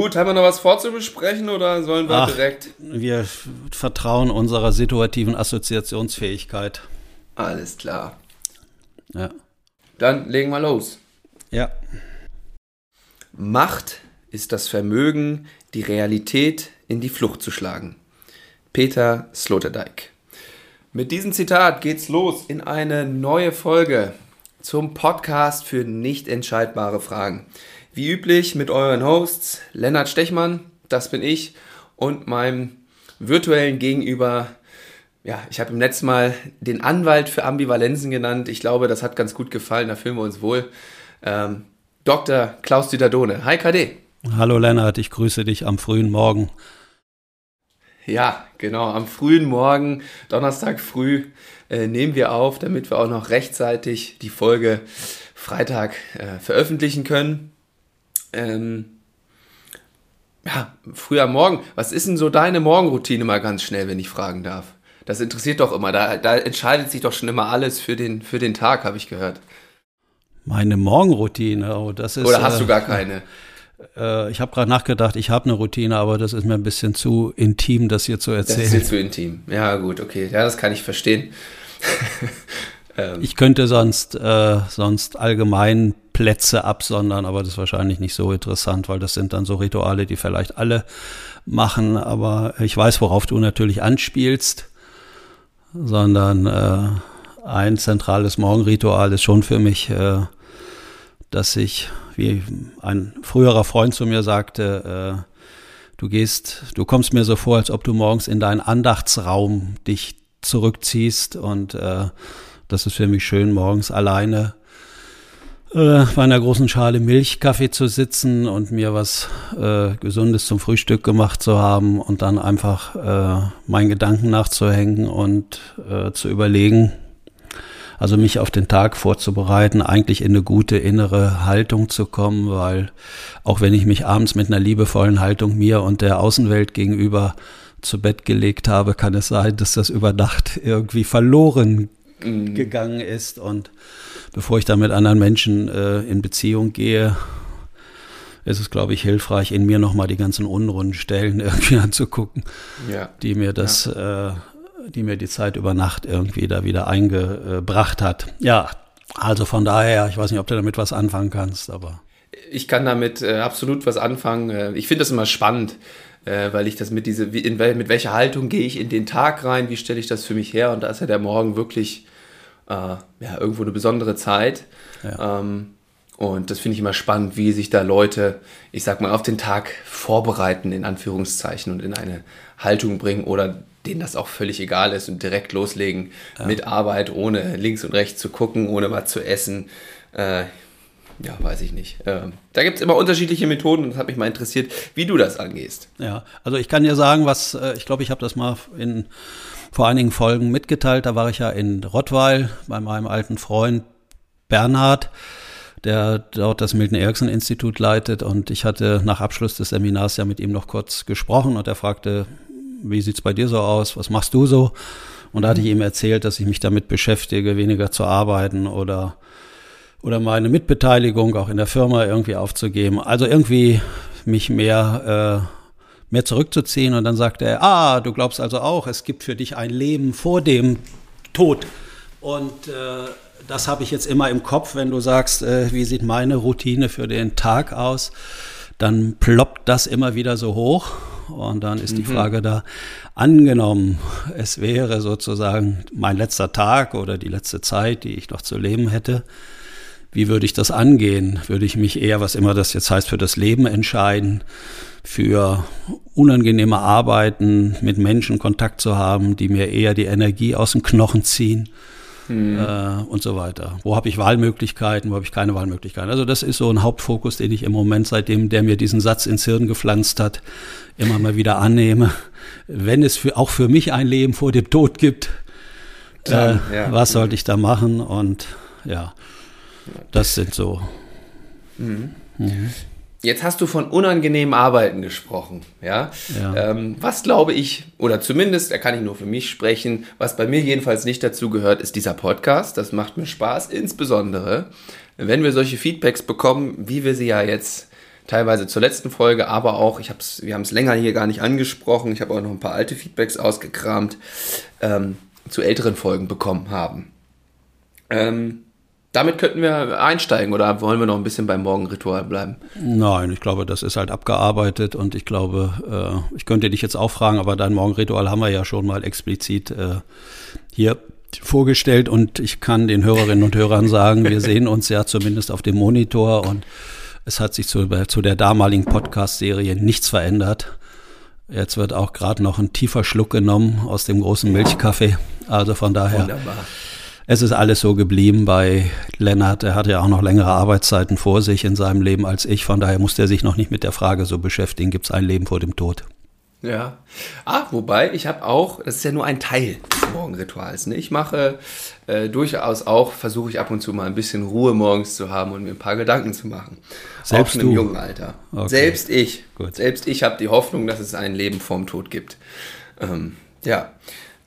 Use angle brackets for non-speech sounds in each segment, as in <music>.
Gut, haben wir noch was vorzubesprechen oder sollen wir Ach, direkt? Wir vertrauen unserer situativen Assoziationsfähigkeit. Alles klar. Ja. Dann legen wir los. Ja. Macht ist das Vermögen, die Realität in die Flucht zu schlagen. Peter Sloterdijk. Mit diesem Zitat geht's los in eine neue Folge zum Podcast für nicht entscheidbare Fragen. Wie üblich mit euren Hosts Lennart Stechmann, das bin ich, und meinem virtuellen Gegenüber. Ja, ich habe im letzten Mal den Anwalt für Ambivalenzen genannt. Ich glaube, das hat ganz gut gefallen, da fühlen wir uns wohl. Ähm, Dr. Klaus-Dieter Dohne. Hi KD. Hallo Lennart, ich grüße dich am frühen Morgen. Ja, genau, am frühen Morgen, Donnerstag früh, äh, nehmen wir auf, damit wir auch noch rechtzeitig die Folge Freitag äh, veröffentlichen können. Ähm, ja, früh am Morgen. Was ist denn so deine Morgenroutine mal ganz schnell, wenn ich fragen darf? Das interessiert doch immer. Da, da entscheidet sich doch schon immer alles für den, für den Tag, habe ich gehört. Meine Morgenroutine, oh, das ist. Oder hast äh, du gar keine? <laughs> Äh, ich habe gerade nachgedacht, ich habe eine Routine, aber das ist mir ein bisschen zu intim, das hier zu erzählen. Das ist zu intim. Ja, gut, okay. Ja, das kann ich verstehen. <laughs> ähm. Ich könnte sonst, äh, sonst allgemein Plätze absondern, aber das ist wahrscheinlich nicht so interessant, weil das sind dann so Rituale, die vielleicht alle machen. Aber ich weiß, worauf du natürlich anspielst, sondern äh, ein zentrales Morgenritual ist schon für mich, äh, dass ich wie ein früherer Freund zu mir sagte, äh, du gehst, du kommst mir so vor, als ob du morgens in deinen Andachtsraum dich zurückziehst und äh, das ist für mich schön, morgens alleine äh, bei einer großen Schale Milchkaffee zu sitzen und mir was äh, Gesundes zum Frühstück gemacht zu haben und dann einfach äh, meinen Gedanken nachzuhängen und äh, zu überlegen, also mich auf den Tag vorzubereiten, eigentlich in eine gute innere Haltung zu kommen, weil auch wenn ich mich abends mit einer liebevollen Haltung mir und der Außenwelt gegenüber zu Bett gelegt habe, kann es sein, dass das über Nacht irgendwie verloren mhm. gegangen ist. Und bevor ich da mit anderen Menschen äh, in Beziehung gehe, ist es, glaube ich, hilfreich, in mir nochmal die ganzen unrunden Stellen <laughs> irgendwie anzugucken, ja. die mir das ja. äh, die mir die Zeit über Nacht irgendwie da wieder eingebracht hat. Ja, also von daher, ich weiß nicht, ob du damit was anfangen kannst, aber. Ich kann damit äh, absolut was anfangen. Äh, ich finde das immer spannend, äh, weil ich das mit diese, in, mit welcher Haltung gehe ich in den Tag rein, wie stelle ich das für mich her und da ist ja der Morgen wirklich äh, ja, irgendwo eine besondere Zeit. Ja. Ähm, und das finde ich immer spannend, wie sich da Leute, ich sag mal, auf den Tag vorbereiten, in Anführungszeichen, und in eine Haltung bringen oder denen das auch völlig egal ist und direkt loslegen ja. mit Arbeit, ohne links und rechts zu gucken, ohne was zu essen. Äh, ja, weiß ich nicht. Ähm, da gibt es immer unterschiedliche Methoden und das hat mich mal interessiert, wie du das angehst. Ja, also ich kann dir sagen, was, äh, ich glaube, ich habe das mal in vor einigen Folgen mitgeteilt. Da war ich ja in Rottweil bei meinem alten Freund Bernhard, der dort das Milton Erickson Institut leitet. Und ich hatte nach Abschluss des Seminars ja mit ihm noch kurz gesprochen und er fragte, wie sieht's bei dir so aus? Was machst du so? Und da hatte ich ihm erzählt, dass ich mich damit beschäftige, weniger zu arbeiten oder, oder meine Mitbeteiligung auch in der Firma irgendwie aufzugeben. Also irgendwie mich mehr, äh, mehr zurückzuziehen. Und dann sagte er, ah, du glaubst also auch, es gibt für dich ein Leben vor dem Tod. Und äh, das habe ich jetzt immer im Kopf, wenn du sagst, äh, wie sieht meine Routine für den Tag aus, dann ploppt das immer wieder so hoch. Und dann ist mhm. die Frage da, angenommen, es wäre sozusagen mein letzter Tag oder die letzte Zeit, die ich noch zu leben hätte, wie würde ich das angehen? Würde ich mich eher, was immer das jetzt heißt, für das Leben entscheiden, für unangenehme Arbeiten, mit Menschen Kontakt zu haben, die mir eher die Energie aus dem Knochen ziehen? mhm. äh, und so weiter. Wo habe ich Wahlmöglichkeiten, wo habe ich keine Wahlmöglichkeiten? Also das ist so ein Hauptfokus, den ich im Moment, seitdem der mir diesen Satz ins Hirn gepflanzt hat, immer mal wieder annehme. Wenn es für, auch für mich ein Leben vor dem Tod gibt, Dann, äh, ja. was sollte ich da machen? Und ja, das sind so. Mhm. Mhm. Jetzt hast du von unangenehmen Arbeiten gesprochen, ja. ja. Ähm, was glaube ich, oder zumindest, da kann ich nur für mich sprechen, was bei mir jedenfalls nicht dazu gehört, ist dieser Podcast. Das macht mir Spaß, insbesondere wenn wir solche Feedbacks bekommen, wie wir sie ja jetzt teilweise zur letzten Folge, aber auch, ich hab's, wir haben es länger hier gar nicht angesprochen, ich habe auch noch ein paar alte Feedbacks ausgekramt, ähm, zu älteren Folgen bekommen haben. Ähm, damit könnten wir einsteigen oder wollen wir noch ein bisschen beim Morgenritual bleiben? Nein, ich glaube, das ist halt abgearbeitet und ich glaube, äh, ich könnte dich jetzt auch fragen, aber dein Morgenritual haben wir ja schon mal explizit äh, hier vorgestellt und ich kann den Hörerinnen und Hörern sagen, wir <laughs> sehen uns ja zumindest auf dem Monitor und es hat sich zu, zu der damaligen Podcast-Serie nichts verändert. Jetzt wird auch gerade noch ein tiefer Schluck genommen aus dem großen Milchkaffee. Also von daher. Wunderbar es ist alles so geblieben bei Lennart. Er hatte ja auch noch längere Arbeitszeiten vor sich in seinem Leben als ich. Von daher musste er sich noch nicht mit der Frage so beschäftigen, gibt es ein Leben vor dem Tod? Ja. Ah, wobei, ich habe auch, das ist ja nur ein Teil des Morgenrituals. Ne? Ich mache äh, durchaus auch, versuche ich ab und zu mal ein bisschen Ruhe morgens zu haben und mir ein paar Gedanken zu machen. Selbst auch in einem jungen Alter. Okay. Selbst ich. Gut. Selbst ich habe die Hoffnung, dass es ein Leben vorm Tod gibt. Ähm, ja.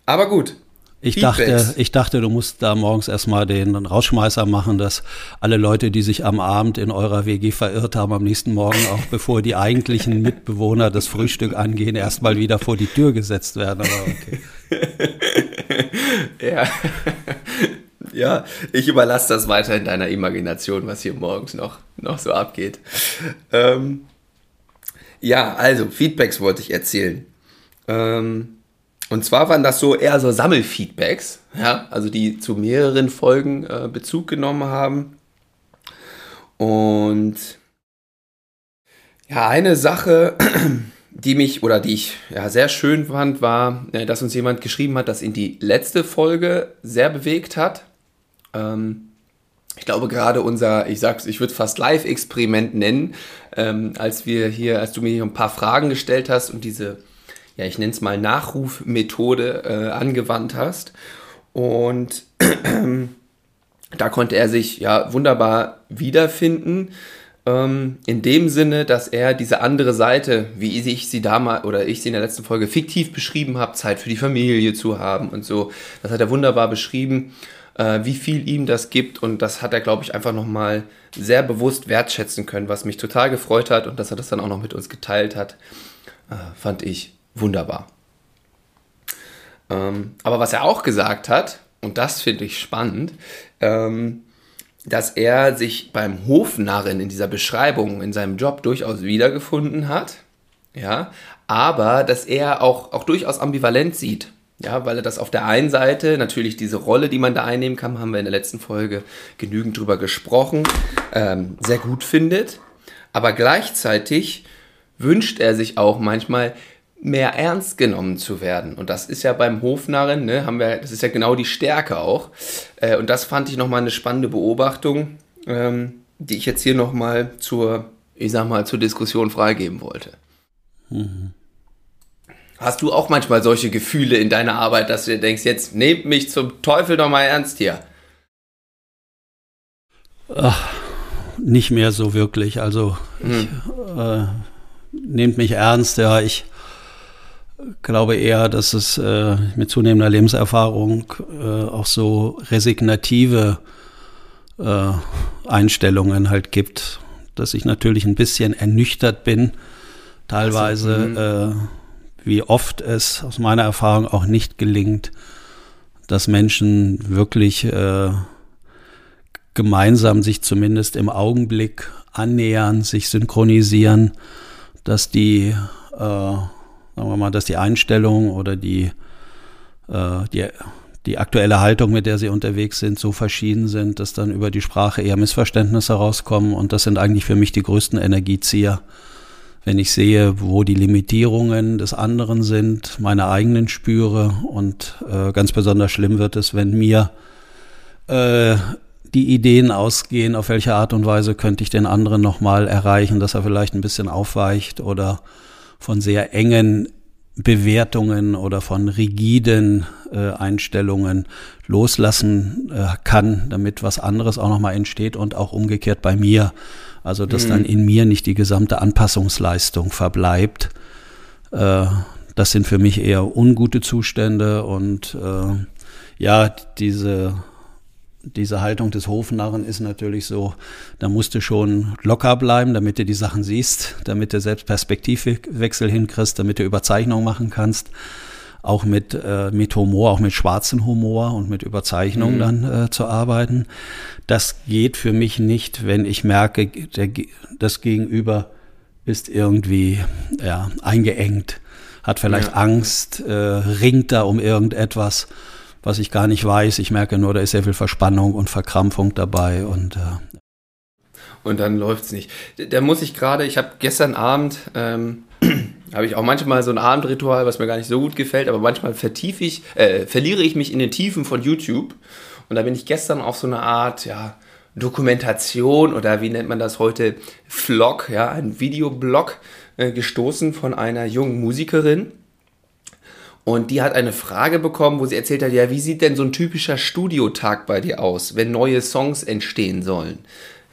Aber gut, ich dachte, ich dachte, du musst da morgens erstmal den Rausschmeißer machen, dass alle Leute, die sich am Abend in eurer WG verirrt haben, am nächsten Morgen auch bevor die eigentlichen Mitbewohner das Frühstück angehen, erstmal wieder vor die Tür gesetzt werden. Okay. <laughs> ja. ja, ich überlasse das weiter in deiner Imagination, was hier morgens noch, noch so abgeht. Ähm, ja, also, Feedbacks wollte ich erzählen. Ähm, und zwar waren das so eher so Sammelfeedbacks, ja, also die zu mehreren Folgen äh, Bezug genommen haben. Und ja, eine Sache, <clears throat> die mich oder die ich ja, sehr schön fand, war, äh, dass uns jemand geschrieben hat, dass ihn die letzte Folge sehr bewegt hat. Ähm, ich glaube gerade unser, ich sag's, ich würde fast Live-Experiment nennen, ähm, als wir hier, als du mir hier ein paar Fragen gestellt hast und diese ja, ich nenne es mal Nachrufmethode äh, angewandt hast. Und <clears throat> da konnte er sich ja wunderbar wiederfinden. Ähm, in dem Sinne, dass er diese andere Seite, wie ich sie damals oder ich sie in der letzten Folge fiktiv beschrieben habe, Zeit für die Familie zu haben und so, das hat er wunderbar beschrieben, äh, wie viel ihm das gibt und das hat er, glaube ich, einfach nochmal sehr bewusst wertschätzen können, was mich total gefreut hat und dass er das dann auch noch mit uns geteilt hat, äh, fand ich wunderbar. Ähm, aber was er auch gesagt hat, und das finde ich spannend, ähm, dass er sich beim Hofnarren in dieser Beschreibung in seinem Job durchaus wiedergefunden hat, ja, aber dass er auch, auch durchaus ambivalent sieht. Ja, weil er das auf der einen Seite natürlich diese Rolle, die man da einnehmen kann, haben wir in der letzten Folge genügend drüber gesprochen, ähm, sehr gut findet. Aber gleichzeitig wünscht er sich auch manchmal mehr ernst genommen zu werden. Und das ist ja beim Hofnarren, ne, haben wir, das ist ja genau die Stärke auch. Äh, und das fand ich nochmal eine spannende Beobachtung, ähm, die ich jetzt hier nochmal zur, ich sag mal, zur Diskussion freigeben wollte. Mhm. Hast du auch manchmal solche Gefühle in deiner Arbeit, dass du denkst, jetzt nehmt mich zum Teufel doch mal ernst hier? Ach, nicht mehr so wirklich. Also, hm. ich, äh, nehmt mich ernst, ja, ich glaube eher, dass es äh, mit zunehmender Lebenserfahrung äh, auch so resignative äh, Einstellungen halt gibt, dass ich natürlich ein bisschen ernüchtert bin, teilweise, also, wie oft es aus meiner Erfahrung auch nicht gelingt, dass Menschen wirklich äh, gemeinsam sich zumindest im Augenblick annähern, sich synchronisieren, dass die äh, sagen wir mal, dass die Einstellung oder die, äh, die, die aktuelle Haltung, mit der sie unterwegs sind, so verschieden sind, dass dann über die Sprache eher Missverständnisse rauskommen. Und das sind eigentlich für mich die größten Energiezieher. Wenn ich sehe, wo die Limitierungen des anderen sind, meine eigenen spüre und äh, ganz besonders schlimm wird es, wenn mir äh, die Ideen ausgehen, auf welche Art und Weise könnte ich den anderen nochmal erreichen, dass er vielleicht ein bisschen aufweicht oder von sehr engen Bewertungen oder von rigiden äh, Einstellungen loslassen äh, kann, damit was anderes auch nochmal entsteht und auch umgekehrt bei mir. Also dass mhm. dann in mir nicht die gesamte Anpassungsleistung verbleibt. Äh, das sind für mich eher ungute Zustände und äh, ja, diese diese Haltung des Hofnarren ist natürlich so, da musst du schon locker bleiben, damit du die Sachen siehst, damit du selbst Perspektivwechsel hinkriegst, damit du Überzeichnung machen kannst. Auch mit, äh, mit Humor, auch mit schwarzen Humor und mit Überzeichnung mhm. dann äh, zu arbeiten. Das geht für mich nicht, wenn ich merke, der, das Gegenüber ist irgendwie ja, eingeengt, hat vielleicht ja. Angst, äh, ringt da um irgendetwas was ich gar nicht weiß. Ich merke nur, da ist sehr viel Verspannung und Verkrampfung dabei und äh, und dann läuft's nicht. Da muss ich gerade, ich habe gestern Abend, ähm, <clears throat> habe ich auch manchmal so ein Abendritual, was mir gar nicht so gut gefällt, aber manchmal vertiefe ich, äh, verliere ich mich in den Tiefen von YouTube. Und da bin ich gestern auf so eine Art, ja, Dokumentation oder wie nennt man das heute, Vlog, ja, ein Videoblog äh, gestoßen von einer jungen Musikerin und die hat eine Frage bekommen, wo sie erzählt hat, ja, wie sieht denn so ein typischer Studiotag bei dir aus, wenn neue Songs entstehen sollen?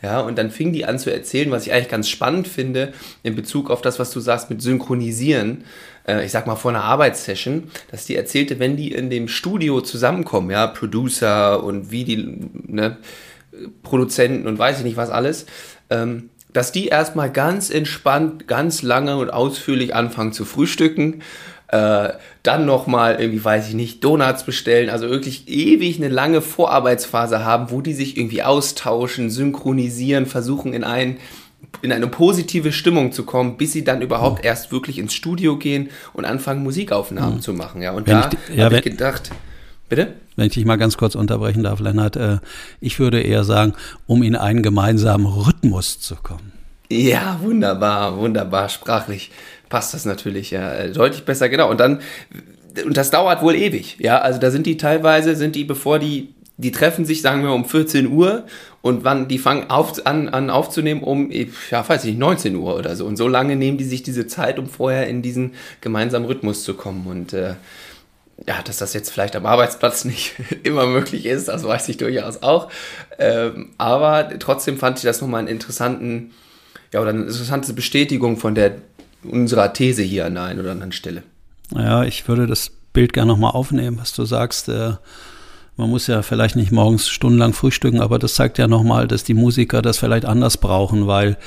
Ja, und dann fing die an zu erzählen, was ich eigentlich ganz spannend finde, in Bezug auf das, was du sagst mit Synchronisieren. Äh, ich sag mal vor einer Arbeitssession, dass die erzählte, wenn die in dem Studio zusammenkommen, ja, Producer und wie die, ne, Produzenten und weiß ich nicht was alles, ähm, dass die erstmal ganz entspannt, ganz lange und ausführlich anfangen zu frühstücken äh, dann nochmal irgendwie, weiß ich nicht, Donuts bestellen, also wirklich ewig eine lange Vorarbeitsphase haben, wo die sich irgendwie austauschen, synchronisieren, versuchen in ein in eine positive Stimmung zu kommen, bis sie dann überhaupt erst wirklich ins Studio gehen und anfangen Musikaufnahmen mhm. zu machen. Ja, und wenn da ja, habe ich gedacht, bitte? Wenn ich dich mal ganz kurz unterbrechen darf, Lennart, äh, ich würde eher sagen, um in einen gemeinsamen Rhythmus zu kommen. Ja, wunderbar, wunderbar, sprachlich passt das natürlich ja äh, deutlich besser, genau. Und dann, und das dauert wohl ewig, ja. Also da sind die teilweise, sind die, bevor die, die treffen sich, sagen wir, um 14 Uhr und wann die fangen auf, an, an aufzunehmen um, ja, weiß ich nicht, 19 Uhr oder so. Und so lange nehmen die sich diese Zeit, um vorher in diesen gemeinsamen Rhythmus zu kommen. Und äh, ja, dass das jetzt vielleicht am Arbeitsplatz <laughs> nicht immer möglich ist, das weiß ich durchaus auch. Ähm, aber trotzdem fand ich das nochmal einen interessanten, ja, oder eine interessante Bestätigung von der unserer These hier an der einen oder anderen Stelle. Ja, ich würde das Bild gerne nochmal aufnehmen, was du sagst. Äh, man muss ja vielleicht nicht morgens stundenlang frühstücken, aber das zeigt ja nochmal, dass die Musiker das vielleicht anders brauchen, weil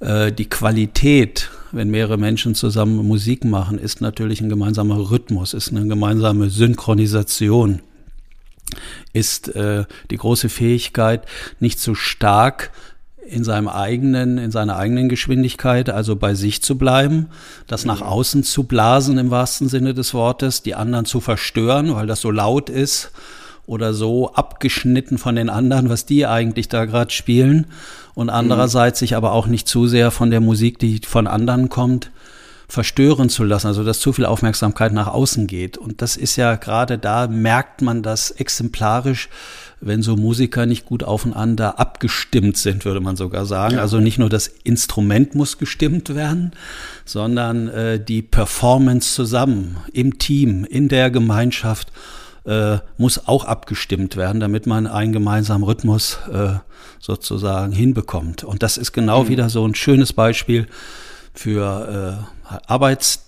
äh, die Qualität, wenn mehrere Menschen zusammen Musik machen, ist natürlich ein gemeinsamer Rhythmus, ist eine gemeinsame Synchronisation, ist äh, die große Fähigkeit, nicht zu stark in seinem eigenen, in seiner eigenen Geschwindigkeit, also bei sich zu bleiben, das nach mhm. außen zu blasen im wahrsten Sinne des Wortes, die anderen zu verstören, weil das so laut ist oder so abgeschnitten von den anderen, was die eigentlich da gerade spielen und mhm. andererseits sich aber auch nicht zu sehr von der Musik, die von anderen kommt, verstören zu lassen, also dass zu viel Aufmerksamkeit nach außen geht. Und das ist ja gerade da, merkt man das exemplarisch, wenn so Musiker nicht gut aufeinander abgestimmt sind, würde man sogar sagen. Ja. Also nicht nur das Instrument muss gestimmt werden, sondern äh, die Performance zusammen, im Team, in der Gemeinschaft äh, muss auch abgestimmt werden, damit man einen gemeinsamen Rhythmus äh, sozusagen hinbekommt. Und das ist genau mhm. wieder so ein schönes Beispiel für äh, Arbeits,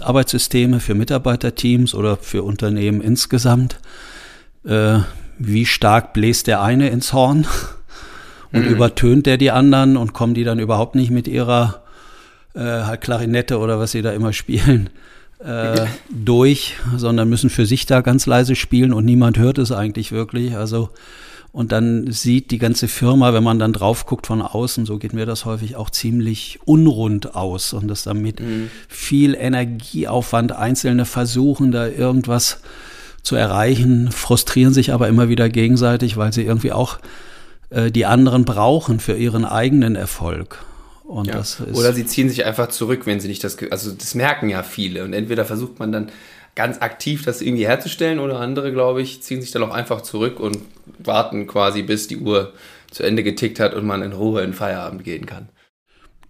Arbeitssysteme, für Mitarbeiterteams oder für Unternehmen insgesamt. Wie stark bläst der eine ins Horn und mhm. übertönt der die anderen und kommen die dann überhaupt nicht mit ihrer äh, halt Klarinette oder was sie da immer spielen äh, <laughs> durch, sondern müssen für sich da ganz leise spielen und niemand hört es eigentlich wirklich. Also und dann sieht die ganze Firma, wenn man dann drauf guckt von außen, so geht mir das häufig auch ziemlich unrund aus und das damit mhm. viel Energieaufwand, Einzelne versuchen da irgendwas zu erreichen, frustrieren sich aber immer wieder gegenseitig, weil sie irgendwie auch äh, die anderen brauchen für ihren eigenen Erfolg. Ja. Oder sie ziehen sich einfach zurück, wenn sie nicht das, also das merken ja viele und entweder versucht man dann ganz aktiv das irgendwie herzustellen oder andere, glaube ich, ziehen sich dann auch einfach zurück und warten quasi, bis die Uhr zu Ende getickt hat und man in Ruhe in Feierabend gehen kann.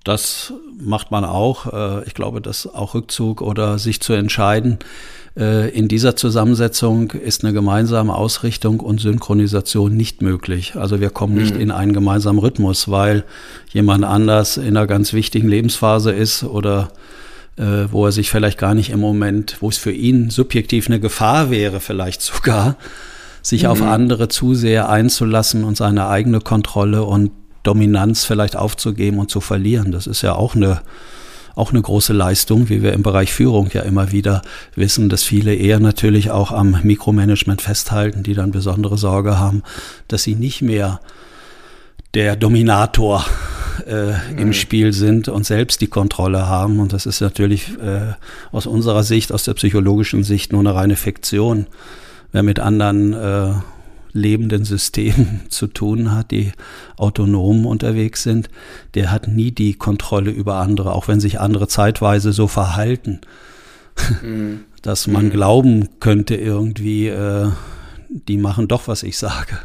Das macht man auch. Äh, ich glaube, dass auch Rückzug oder sich zu entscheiden, in dieser Zusammensetzung ist eine gemeinsame Ausrichtung und Synchronisation nicht möglich. Also wir kommen nicht mhm. in einen gemeinsamen Rhythmus, weil jemand anders in einer ganz wichtigen Lebensphase ist oder äh, wo er sich vielleicht gar nicht im Moment, wo es für ihn subjektiv eine Gefahr wäre, vielleicht sogar, sich mhm. auf andere zu sehr einzulassen und seine eigene Kontrolle und Dominanz vielleicht aufzugeben und zu verlieren. Das ist ja auch eine, auch eine große Leistung, wie wir im Bereich Führung ja immer wieder wissen, dass viele eher natürlich auch am Mikromanagement festhalten, die dann besondere Sorge haben, dass sie nicht mehr der Dominator äh, mhm. im Spiel sind und selbst die Kontrolle haben. Und das ist natürlich äh, aus unserer Sicht, aus der psychologischen Sicht nur eine reine Fiktion. Wer mit anderen äh, lebenden Systemen <laughs> zu tun hat, die autonom unterwegs sind, der hat nie die Kontrolle über andere, auch wenn sich andere zeitweise so verhalten, <laughs> mhm. dass man mhm. glauben könnte irgendwie, äh, die machen doch, was ich sage.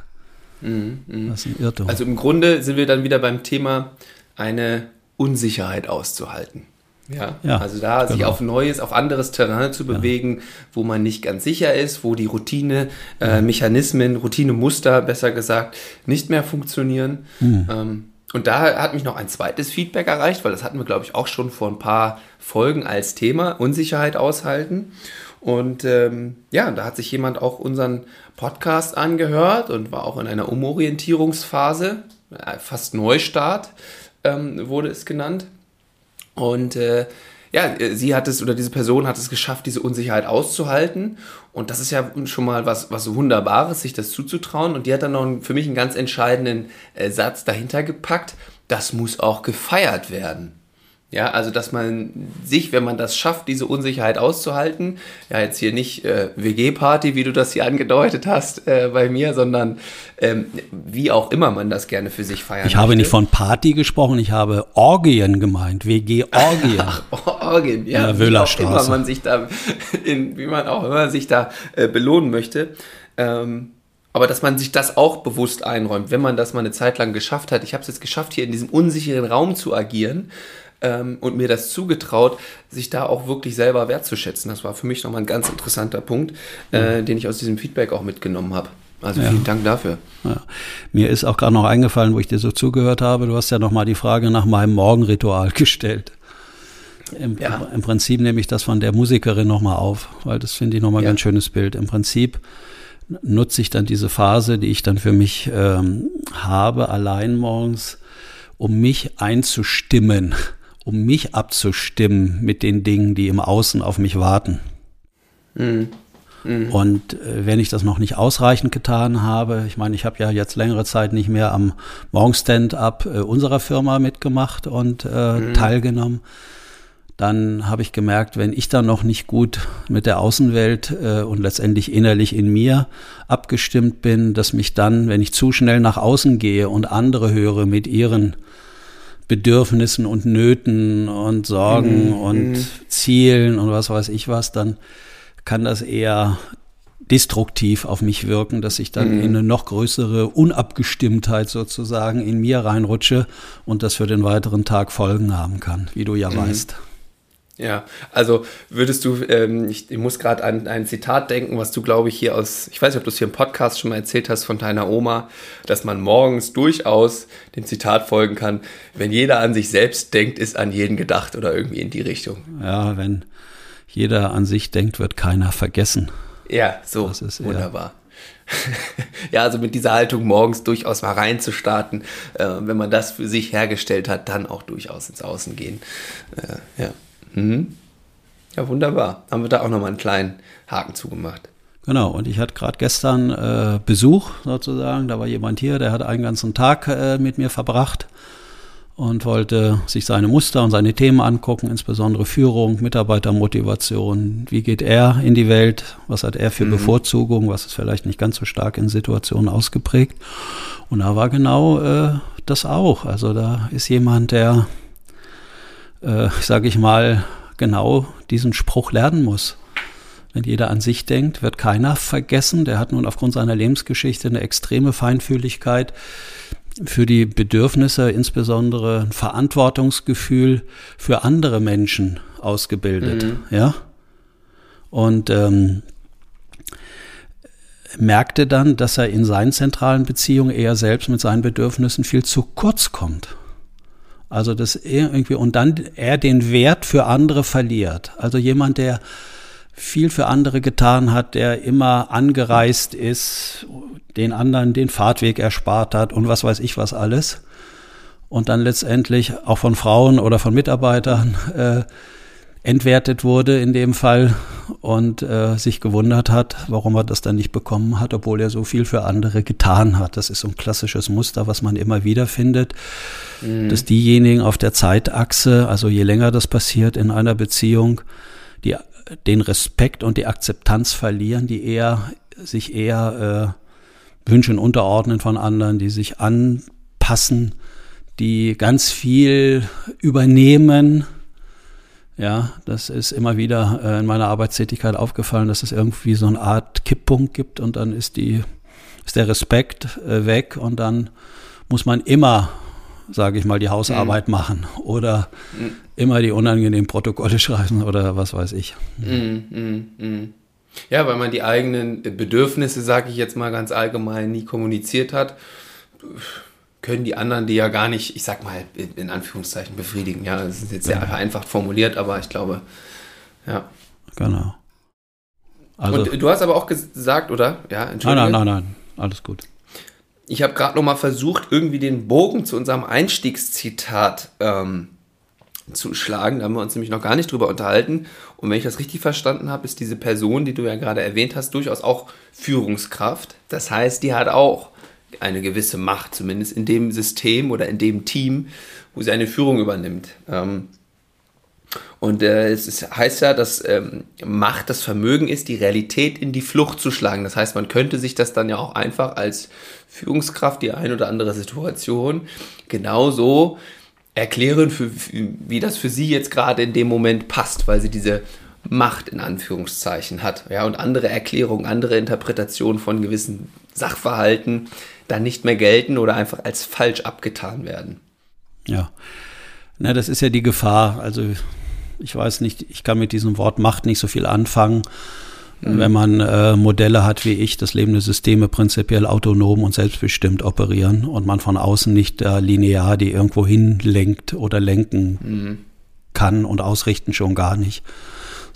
Mhm, mh. Das ist ein Irrtum. Also im Grunde sind wir dann wieder beim Thema, eine Unsicherheit auszuhalten. Ja, ja also da genau. sich auf neues, auf anderes Terrain zu bewegen, ja. wo man nicht ganz sicher ist, wo die Routine, äh, Mechanismen, Routinemuster, besser gesagt, nicht mehr funktionieren. Mhm. Ähm, und da hat mich noch ein zweites Feedback erreicht, weil das hatten wir, glaube ich, auch schon vor ein paar Folgen als Thema, Unsicherheit aushalten. Und ähm, ja, da hat sich jemand auch unseren Podcast angehört und war auch in einer Umorientierungsphase, äh, fast Neustart ähm, wurde es genannt. Und äh, ja, sie hat es oder diese Person hat es geschafft, diese Unsicherheit auszuhalten. Und das ist ja schon mal was, was Wunderbares, sich das zuzutrauen. Und die hat dann noch für mich einen ganz entscheidenden äh, Satz dahinter gepackt. Das muss auch gefeiert werden. Ja, also dass man sich, wenn man das schafft, diese Unsicherheit auszuhalten, ja jetzt hier nicht äh, WG-Party, wie du das hier angedeutet hast äh, bei mir, sondern ähm, wie auch immer man das gerne für sich feiern Ich habe möchte. nicht von Party gesprochen, ich habe Orgien gemeint, WG-Orgien. <laughs> Ach, Orgien, ja, in der wie auch immer man sich da, in, wie man auch immer sich da äh, belohnen möchte. Ähm, aber dass man sich das auch bewusst einräumt, wenn man das mal eine Zeit lang geschafft hat. Ich habe es jetzt geschafft, hier in diesem unsicheren Raum zu agieren ähm, und mir das zugetraut, sich da auch wirklich selber wertzuschätzen. Das war für mich nochmal ein ganz interessanter Punkt, äh, den ich aus diesem Feedback auch mitgenommen habe. Also vielen ja. Dank dafür. Ja. Mir ist auch gerade noch eingefallen, wo ich dir so zugehört habe, du hast ja nochmal die Frage nach meinem Morgenritual <laughs> gestellt. Im, ja. Im, Prinzip nehme ich das von der Musikerin nochmal auf, weil das finde ich nochmal ein ja. ganz schönes Bild. Im Prinzip nutze ich dann diese Phase, die ich dann für mich ähm, habe, allein morgens, um mich einzustimmen um mich abzustimmen mit den Dingen, die im Außen auf mich warten. Mhm. Mhm. Und äh, wenn ich das noch nicht ausreichend getan habe, ich meine, ich habe ja jetzt längere Zeit nicht mehr am Morgenstand-up äh, unserer Firma mitgemacht und äh, mhm. teilgenommen, dann habe ich gemerkt, wenn ich dann noch nicht gut mit der Außenwelt äh, und letztendlich innerlich in mir abgestimmt bin, dass mich dann, wenn ich zu schnell nach außen gehe und andere höre mit ihren Bedürfnissen und Nöten und Sorgen mhm. und mhm. Zielen und was weiß ich was, dann kann das eher destruktiv auf mich wirken, dass ich dann mhm. in eine noch größere Unabgestimmtheit sozusagen in mir reinrutsche und das für den weiteren Tag Folgen haben kann, wie du ja mhm. weißt. Ja, also würdest du, ähm, ich, ich, muss gerade an ein Zitat denken, was du, glaube ich, hier aus, ich weiß nicht, ob du es hier im Podcast schon mal erzählt hast von deiner Oma, dass man morgens durchaus dem Zitat folgen kann, wenn jeder an sich selbst denkt, ist an jeden gedacht oder irgendwie in die Richtung. Ja, wenn jeder an sich denkt, wird keiner vergessen. Ja, so, das ist wunderbar. <laughs> ja, also mit dieser Haltung morgens durchaus mal reinzustarten, äh, wenn man das für sich hergestellt hat, dann auch durchaus ins Außen gehen. Äh, ja. Mhm. Ja, wunderbar. Haben wir da auch nochmal einen kleinen Haken zugemacht. Genau, und ich hatte gerade gestern äh, Besuch sozusagen. Da war jemand hier, der hat einen ganzen Tag äh, mit mir verbracht und wollte sich seine Muster und seine Themen angucken, insbesondere Führung, Mitarbeitermotivation. Wie geht er in die Welt? Was hat er für mhm. Bevorzugung? Was ist vielleicht nicht ganz so stark in Situationen ausgeprägt? Und da war genau äh, das auch. Also da ist jemand, der äh, sage ich mal, genau diesen Spruch lernen muss. Wenn jeder an sich denkt, wird keiner vergessen. Der hat nun aufgrund seiner Lebensgeschichte eine extreme Feinfühligkeit für die Bedürfnisse, insbesondere ein Verantwortungsgefühl für andere Menschen ausgebildet. Mhm. Ja. Und ähm, merkte dann, dass er in seinen zentralen Beziehungen eher selbst mit seinen Bedürfnissen viel zu kurz kommt. Also das irgendwie und dann er den Wert für andere verliert. Also jemand, der viel für andere getan hat, der immer angereist ist, den anderen den Fahrtweg erspart hat und was weiß ich was alles. Und dann letztendlich auch von Frauen oder von Mitarbeitern äh, entwertet wurde in dem Fall und äh, sich gewundert hat, warum er das dann nicht bekommen hat, obwohl er so viel für andere getan hat. Das ist so ein klassisches Muster, was man immer wieder findet, mhm. dass diejenigen auf der Zeitachse, also je länger das passiert in einer Beziehung, die den Respekt und die Akzeptanz verlieren, die eher sich eher äh, Wünschen unterordnen von anderen, die sich anpassen, die ganz viel übernehmen. Ja, das ist immer wieder äh, in meiner Arbeitstätigkeit aufgefallen, dass es irgendwie so eine Art Kipppunkt gibt und dann ist die ist der Respekt äh, weg und dann muss man immer sage ich mal, die Hausarbeit mhm. machen oder mhm. immer die unangenehmen Protokolle <laughs> schreiben oder was weiß ich. Mhm, mhm, mhm. Ja, weil man die eigenen Bedürfnisse, sage ich jetzt mal ganz allgemein, nie kommuniziert hat, können die anderen die ja gar nicht, ich sag mal, in Anführungszeichen befriedigen. Ja, das ist jetzt sehr ja. vereinfacht formuliert, aber ich glaube, ja. Genau. Also, Und du hast aber auch gesagt, oder? Ja, Entschuldigung. Nein, nein, nein, nein, alles gut. Ich habe gerade noch mal versucht, irgendwie den Bogen zu unserem Einstiegszitat ähm, zu schlagen. Da haben wir uns nämlich noch gar nicht drüber unterhalten. Und wenn ich das richtig verstanden habe, ist diese Person, die du ja gerade erwähnt hast, durchaus auch Führungskraft. Das heißt, die hat auch eine gewisse Macht, zumindest in dem System oder in dem Team, wo sie eine Führung übernimmt. Ähm, und äh, es ist, heißt ja, dass ähm, Macht das Vermögen ist, die Realität in die Flucht zu schlagen. Das heißt, man könnte sich das dann ja auch einfach als Führungskraft die ein oder andere Situation genauso erklären, für, wie das für sie jetzt gerade in dem Moment passt, weil sie diese Macht in Anführungszeichen hat. Ja, und andere Erklärungen, andere Interpretationen von gewissen Sachverhalten dann nicht mehr gelten oder einfach als falsch abgetan werden. Ja. Na, das ist ja die Gefahr. Also ich weiß nicht, ich kann mit diesem Wort Macht nicht so viel anfangen. Mhm. Wenn man äh, Modelle hat wie ich, dass lebende Systeme prinzipiell autonom und selbstbestimmt operieren und man von außen nicht äh, linear die irgendwo hinlenkt oder lenken mhm. kann und ausrichten schon gar nicht,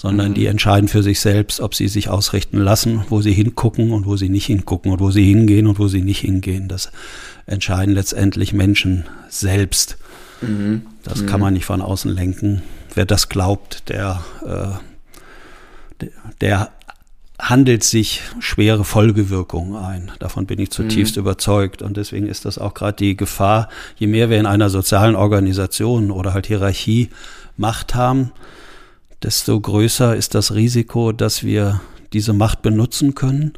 sondern mhm. die entscheiden für sich selbst, ob sie sich ausrichten lassen, wo sie hingucken und wo sie nicht hingucken und wo sie hingehen und wo sie nicht hingehen. Das entscheiden letztendlich Menschen selbst. Mhm. Das kann mhm. man nicht von außen lenken. Wer das glaubt, der, äh, der handelt sich schwere Folgewirkungen ein. Davon bin ich zutiefst mhm. überzeugt. Und deswegen ist das auch gerade die Gefahr, je mehr wir in einer sozialen Organisation oder halt Hierarchie Macht haben, desto größer ist das Risiko, dass wir diese Macht benutzen können,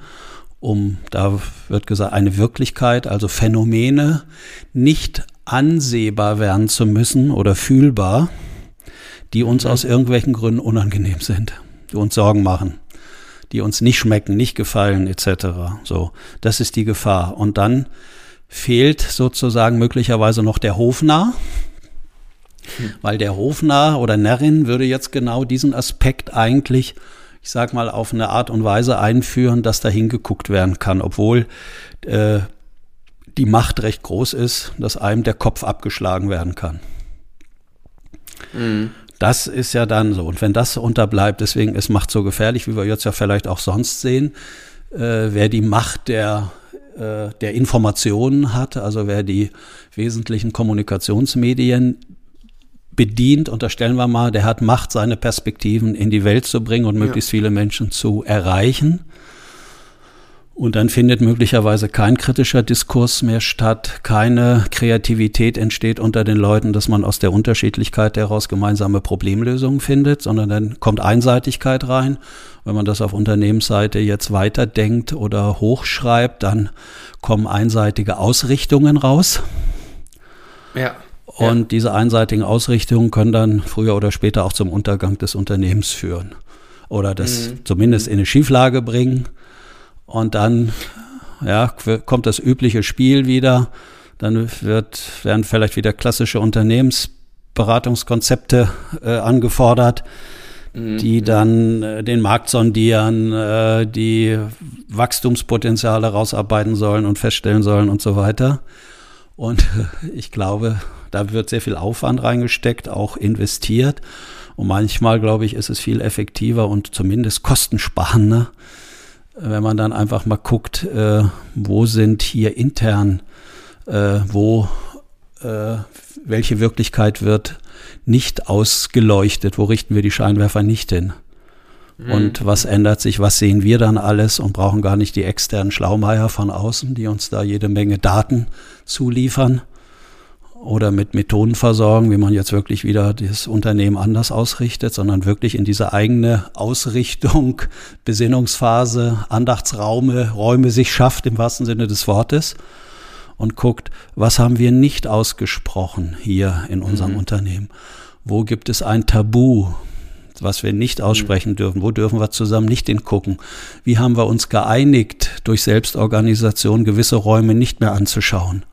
um, da wird gesagt, eine Wirklichkeit, also Phänomene nicht ansehbar werden zu müssen oder fühlbar, die uns mhm. aus irgendwelchen Gründen unangenehm sind, die uns Sorgen machen die uns nicht schmecken, nicht gefallen etc. So, das ist die Gefahr. Und dann fehlt sozusagen möglicherweise noch der Hofnarr, hm. weil der Hofnarr oder Närrin würde jetzt genau diesen Aspekt eigentlich, ich sag mal, auf eine Art und Weise einführen, dass da hingeguckt werden kann, obwohl äh, die Macht recht groß ist, dass einem der Kopf abgeschlagen werden kann. Mhm. Das ist ja dann so. Und wenn das unterbleibt, deswegen ist Macht so gefährlich, wie wir jetzt ja vielleicht auch sonst sehen, äh, wer die Macht der äh, der Informationen hat, also wer die wesentlichen Kommunikationsmedien bedient, unterstellen wir mal, der hat Macht, seine Perspektiven in die Welt zu bringen und möglichst ja. viele Menschen zu erreichen. Und dann findet möglicherweise kein kritischer Diskurs mehr statt, keine Kreativität entsteht unter den Leuten, dass man aus der Unterschiedlichkeit heraus gemeinsame Problemlösungen findet, sondern dann kommt Einseitigkeit rein. Wenn man das auf Unternehmensseite jetzt weiterdenkt oder hochschreibt, dann kommen einseitige Ausrichtungen raus. Ja. Und ja. diese einseitigen Ausrichtungen können dann früher oder später auch zum Untergang des Unternehmens führen. Oder das mhm. zumindest in eine Schieflage bringen und dann ja, kommt das übliche Spiel wieder. Dann wird, werden vielleicht wieder klassische Unternehmensberatungskonzepte äh, angefordert, mhm. die dann äh, den Markt sondieren, äh, die Wachstumspotenziale rausarbeiten sollen und feststellen sollen und so weiter. Und <laughs> ich glaube, da wird sehr viel Aufwand reingesteckt, auch investiert. Und manchmal, glaube ich, ist es viel effektiver und zumindest kostensparender, wenn man dann einfach mal guckt, äh, wo sind hier intern, äh, wo, äh, welche Wirklichkeit wird nicht ausgeleuchtet, wo richten wir die Scheinwerfer nicht hin. Mhm. Und was ändert sich, was sehen wir dann alles und brauchen gar nicht die externen Schlaumeier von außen, die uns da jede Menge Daten zuliefern oder mit Methoden versorgen, wie man jetzt wirklich wieder das Unternehmen anders ausrichtet, sondern wirklich in diese eigene Ausrichtung, <laughs> Besinnungsphase, Andachtsraume, Räume sich schafft im wahrsten Sinne des Wortes und guckt, was haben wir nicht ausgesprochen hier in unserem mhm. Unternehmen? Wo gibt es ein Tabu, was wir nicht aussprechen mhm. dürfen? Wo dürfen wir zusammen nicht hingucken? Wie haben wir uns geeinigt, durch Selbstorganisation gewisse Räume nicht mehr anzuschauen?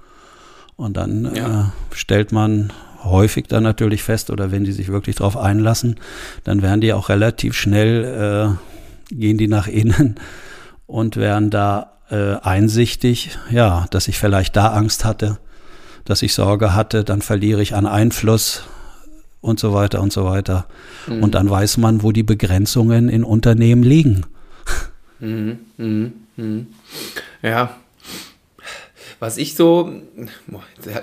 Und dann ja. äh, stellt man häufig dann natürlich fest, oder wenn die sich wirklich darauf einlassen, dann werden die auch relativ schnell, äh, gehen die nach innen <laughs> und werden da äh, einsichtig, ja, dass ich vielleicht da Angst hatte, dass ich Sorge hatte, dann verliere ich an Einfluss und so weiter und so weiter. Mhm. Und dann weiß man, wo die Begrenzungen in Unternehmen liegen. Mhm, mh, mh. Ja, was ich so,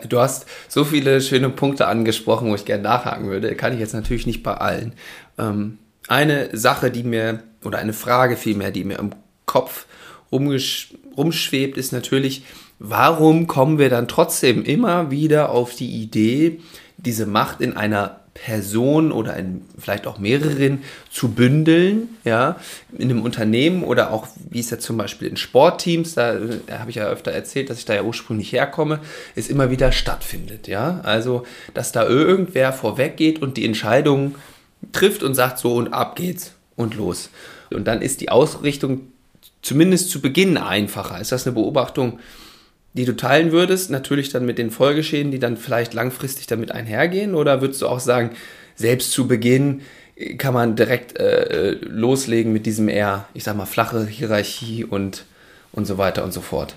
du hast so viele schöne Punkte angesprochen, wo ich gerne nachhaken würde, kann ich jetzt natürlich nicht bei allen. Ähm, eine Sache, die mir, oder eine Frage vielmehr, die mir im Kopf rumschwebt, ist natürlich, warum kommen wir dann trotzdem immer wieder auf die Idee, diese Macht in einer Person oder in, vielleicht auch mehreren zu bündeln, ja, in einem Unternehmen oder auch, wie es ja zum Beispiel in Sportteams, da, da habe ich ja öfter erzählt, dass ich da ja ursprünglich herkomme, es immer wieder stattfindet, ja. Also, dass da irgendwer vorweggeht und die Entscheidung trifft und sagt so und ab geht's und los. Und dann ist die Ausrichtung zumindest zu Beginn einfacher. Ist das eine Beobachtung, die du teilen würdest, natürlich dann mit den Folgeschäden, die dann vielleicht langfristig damit einhergehen? Oder würdest du auch sagen, selbst zu Beginn kann man direkt äh, loslegen mit diesem eher, ich sag mal, flache Hierarchie und, und so weiter und so fort?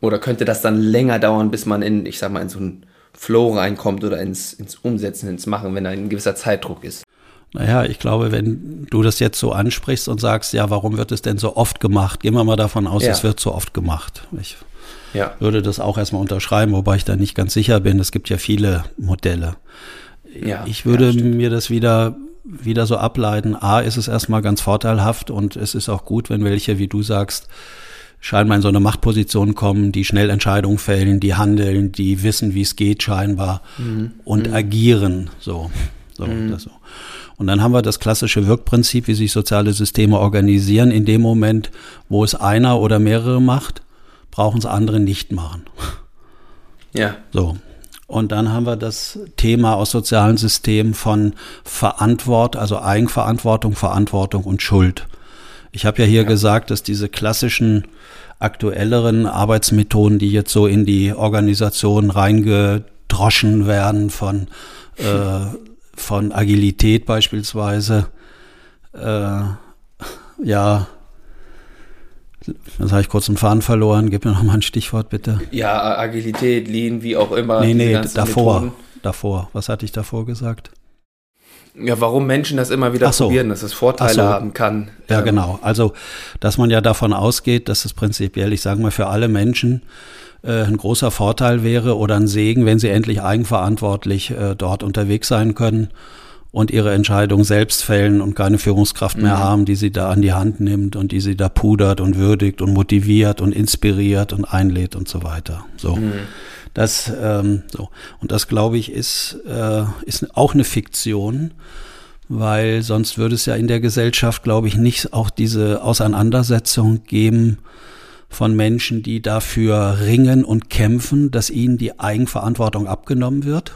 Oder könnte das dann länger dauern, bis man in, ich sag mal, in so einen Flow reinkommt oder ins, ins Umsetzen, ins Machen, wenn da ein gewisser Zeitdruck ist? Naja, ich glaube, wenn du das jetzt so ansprichst und sagst, ja, warum wird es denn so oft gemacht? Gehen wir mal davon aus, ja. es wird so oft gemacht. Ich ja. würde das auch erstmal unterschreiben, wobei ich da nicht ganz sicher bin. Es gibt ja viele Modelle. Ja, ich würde ja, mir das wieder wieder so ableiten. A, ist es erstmal ganz vorteilhaft und es ist auch gut, wenn welche, wie du sagst, scheinbar in so eine Machtposition kommen, die schnell Entscheidungen fällen, die handeln, die wissen, wie es geht scheinbar mhm. und mhm. agieren. So, so, mhm. so. Und dann haben wir das klassische Wirkprinzip, wie sich soziale Systeme organisieren. In dem Moment, wo es einer oder mehrere macht, brauchen es andere nicht machen. Ja. So. Und dann haben wir das Thema aus sozialen Systemen von Verantwortung, also Eigenverantwortung, Verantwortung und Schuld. Ich habe ja hier ja. gesagt, dass diese klassischen aktuelleren Arbeitsmethoden, die jetzt so in die Organisation reingedroschen werden von, äh, von Agilität beispielsweise, äh, ja, Jetzt habe ich kurz einen Faden verloren. Gib mir noch mal ein Stichwort, bitte. Ja, Agilität, Lean, wie auch immer. Nee, nee, davor. Methoden. Davor. Was hatte ich davor gesagt? Ja, warum Menschen das immer wieder so. probieren, dass es Vorteile so. haben kann. Ja, ähm. genau. Also, dass man ja davon ausgeht, dass es prinzipiell, ich sage mal, für alle Menschen äh, ein großer Vorteil wäre oder ein Segen, wenn sie endlich eigenverantwortlich äh, dort unterwegs sein können und ihre Entscheidung selbst fällen und keine Führungskraft mehr mhm. haben, die sie da an die Hand nimmt und die sie da pudert und würdigt und motiviert und inspiriert und einlädt und so weiter. So. Mhm. Das, ähm, so. Und das, glaube ich, ist, äh, ist auch eine Fiktion, weil sonst würde es ja in der Gesellschaft, glaube ich, nicht auch diese Auseinandersetzung geben von Menschen, die dafür ringen und kämpfen, dass ihnen die Eigenverantwortung abgenommen wird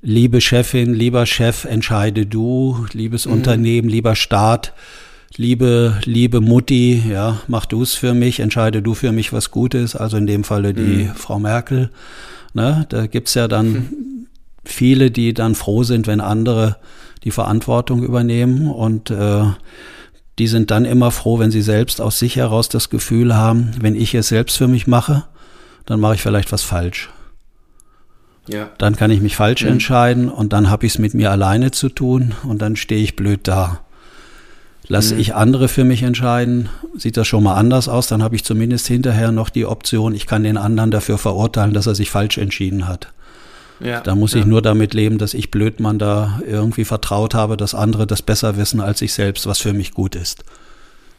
liebe Chefin, lieber Chef, entscheide du, liebes mhm. Unternehmen, lieber Staat, liebe, liebe Mutti, ja, mach du es für mich, entscheide du für mich, was gut ist, also in dem Falle die mhm. Frau Merkel. Ne, da gibt's ja dann mhm. viele, die dann froh sind, wenn andere die Verantwortung übernehmen und äh, die sind dann immer froh, wenn sie selbst aus sich heraus das Gefühl haben, wenn ich es selbst für mich mache, dann mache ich vielleicht was falsch. Ja. Dann kann ich mich falsch mhm. entscheiden und dann habe ich es mit mir alleine zu tun und dann stehe ich blöd da. Lasse mhm. ich andere für mich entscheiden, sieht das schon mal anders aus, dann habe ich zumindest hinterher noch die Option, ich kann den anderen dafür verurteilen, dass er sich falsch entschieden hat. Ja, da muss ja. ich nur damit leben, dass ich Blödmann da irgendwie vertraut habe, dass andere das besser wissen als ich selbst, was für mich gut ist.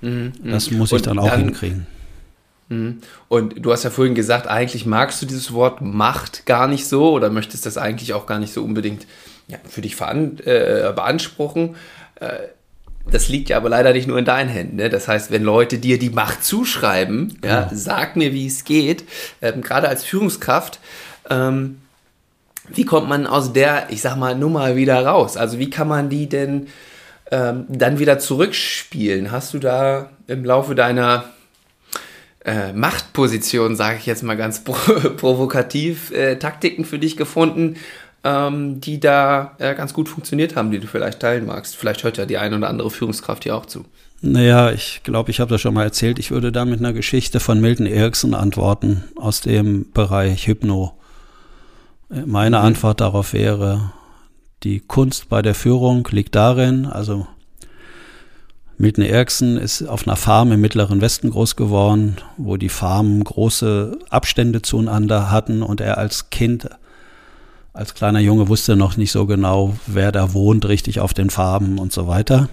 Mhm, mhm. das muss ich dann auch dann, hinkriegen. Mhm. Und du hast ja vorhin gesagt, eigentlich magst du dieses Wort Macht gar nicht so oder möchtest das eigentlich auch gar nicht so unbedingt ja, für dich äh, beanspruchen. Äh, das liegt ja aber leider nicht nur in deinen Händen. Ne? Das heißt, wenn Leute dir die Macht zuschreiben, ja, ja. sag mir, wie es geht, ähm, gerade als Führungskraft, ähm, wie kommt man aus der, ich sag mal, Nummer wieder raus? Also wie kann man die denn ähm, dann wieder zurückspielen? Hast du da im Laufe deiner äh, Machtposition, sage ich jetzt mal ganz <laughs> provokativ, äh, Taktiken für dich gefunden, ähm, die da äh, ganz gut funktioniert haben, die du vielleicht teilen magst? Vielleicht hört ja die eine oder andere Führungskraft hier auch zu. Naja, ich glaube, ich habe das schon mal erzählt. Ich würde da mit einer Geschichte von Milton Erickson antworten aus dem Bereich Hypno. Meine mhm. Antwort darauf wäre, die Kunst bei der Führung liegt darin, also Milton Erickson ist auf einer Farm im Mittleren Westen groß geworden, wo die Farmen große Abstände zueinander hatten und er als Kind, als kleiner Junge wusste noch nicht so genau, wer da wohnt, richtig auf den Farben und so weiter.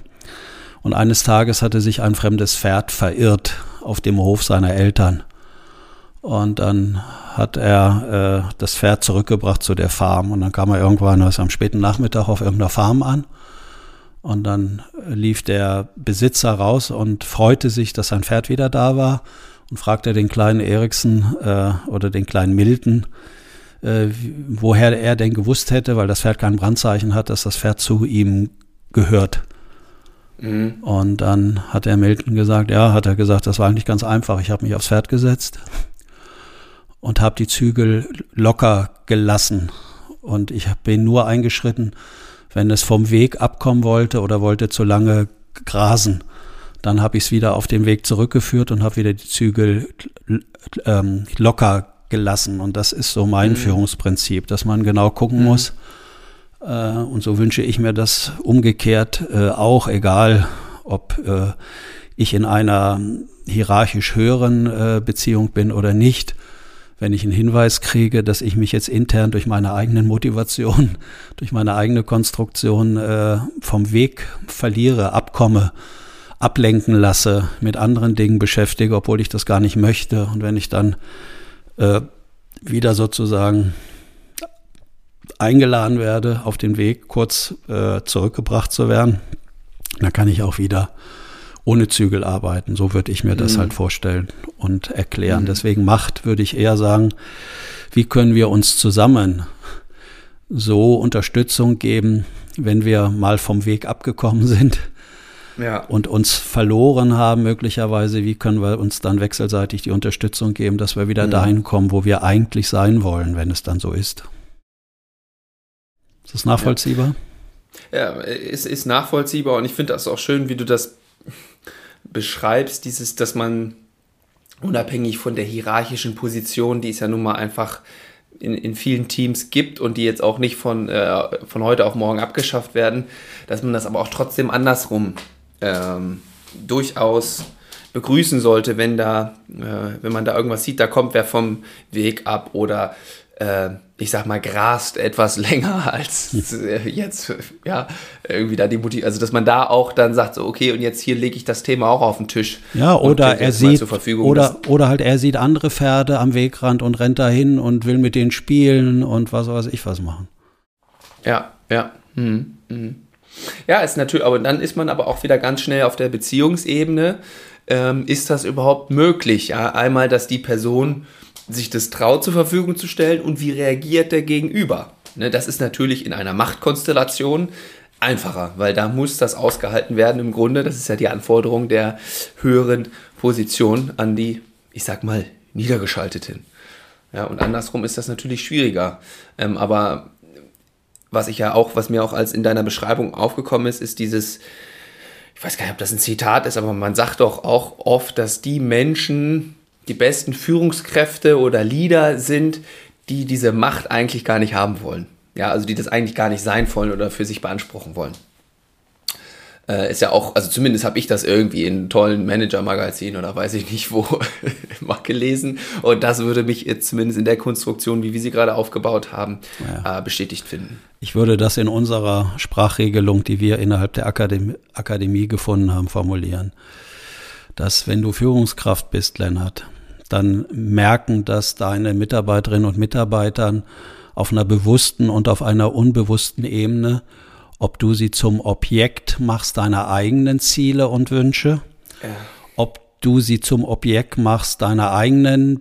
Und eines Tages hatte sich ein fremdes Pferd verirrt auf dem Hof seiner Eltern. Und dann hat er äh, das Pferd zurückgebracht zu der Farm. Und dann kam er irgendwann was am späten Nachmittag auf irgendeiner Farm an. Und dann lief der Besitzer raus und freute sich, dass sein Pferd wieder da war und fragte den kleinen Eriksen äh, oder den kleinen Milton, äh, woher er denn gewusst hätte, weil das Pferd kein Brandzeichen hat, dass das Pferd zu ihm gehört. Mhm. Und dann hat er Milton gesagt, ja, hat er gesagt, das war eigentlich ganz einfach. Ich habe mich aufs Pferd gesetzt und habe die Zügel locker gelassen. Und ich bin nur eingeschritten, wenn es vom Weg abkommen wollte oder wollte zu lange grasen. Dann habe ich es wieder auf den Weg zurückgeführt und habe wieder die Zügel ähm, locker gelassen. Und das ist so mein mhm. Führungsprinzip, dass man genau gucken mhm. muss. Äh, und so wünsche ich mir das umgekehrt äh, auch, egal ob äh, ich in einer hierarchisch höheren äh, Beziehung bin oder nicht wenn ich einen Hinweis kriege, dass ich mich jetzt intern durch meine eigenen Motivation, <laughs> durch meine eigene Konstruktion äh, vom Weg verliere, abkomme, ablenken lasse, mit anderen Dingen beschäftige, obwohl ich das gar nicht möchte. Und wenn ich dann äh, wieder sozusagen eingeladen werde, auf den Weg kurz äh, zurückgebracht zu werden, dann kann ich auch wieder ohne Zügel arbeiten. So würde ich mir das mhm. halt vorstellen und erklären. Mhm. Deswegen Macht würde ich eher sagen, wie können wir uns zusammen so Unterstützung geben, wenn wir mal vom Weg abgekommen <laughs> sind ja. und uns verloren haben möglicherweise, wie können wir uns dann wechselseitig die Unterstützung geben, dass wir wieder mhm. dahin kommen, wo wir eigentlich sein wollen, wenn es dann so ist. Ist das nachvollziehbar? Ja, ja es ist nachvollziehbar und ich finde das auch schön, wie du das beschreibst, dieses, dass man unabhängig von der hierarchischen Position, die es ja nun mal einfach in, in vielen Teams gibt und die jetzt auch nicht von, äh, von heute auf morgen abgeschafft werden, dass man das aber auch trotzdem andersrum ähm, durchaus begrüßen sollte, wenn da, äh, wenn man da irgendwas sieht, da kommt wer vom Weg ab oder äh, ich sag mal, grast etwas <laughs> länger als äh, jetzt, ja, irgendwie da die Motiv, also dass man da auch dann sagt, so, okay, und jetzt hier lege ich das Thema auch auf den Tisch. Ja, oder er sieht, oder, oder halt er sieht andere Pferde am Wegrand und rennt dahin und will mit denen spielen und was weiß ich was machen. Ja, ja. Hm, hm. Ja, ist natürlich, aber dann ist man aber auch wieder ganz schnell auf der Beziehungsebene. Ähm, ist das überhaupt möglich? Ja, einmal, dass die Person sich das traut zur Verfügung zu stellen und wie reagiert der Gegenüber. Ne, das ist natürlich in einer Machtkonstellation einfacher, weil da muss das ausgehalten werden im Grunde. Das ist ja die Anforderung der höheren Position an die, ich sag mal, Niedergeschalteten. Ja, und andersrum ist das natürlich schwieriger. Ähm, aber was ich ja auch, was mir auch als in deiner Beschreibung aufgekommen ist, ist dieses, ich weiß gar nicht, ob das ein Zitat ist, aber man sagt doch auch oft, dass die Menschen, die besten Führungskräfte oder Leader sind, die diese Macht eigentlich gar nicht haben wollen. Ja, also die das eigentlich gar nicht sein wollen oder für sich beanspruchen wollen. Äh, ist ja auch, also zumindest habe ich das irgendwie in tollen Manager-Magazinen oder weiß ich nicht wo <laughs> mal gelesen. Und das würde mich jetzt zumindest in der Konstruktion, wie wir sie gerade aufgebaut haben, ja. äh, bestätigt finden. Ich würde das in unserer Sprachregelung, die wir innerhalb der Akademie, Akademie gefunden haben, formulieren. Dass wenn du Führungskraft bist, Lennart, dann merken das deine Mitarbeiterinnen und Mitarbeitern auf einer bewussten und auf einer unbewussten Ebene, ob du sie zum Objekt machst deiner eigenen Ziele und Wünsche, ja. ob du sie zum Objekt machst deiner eigenen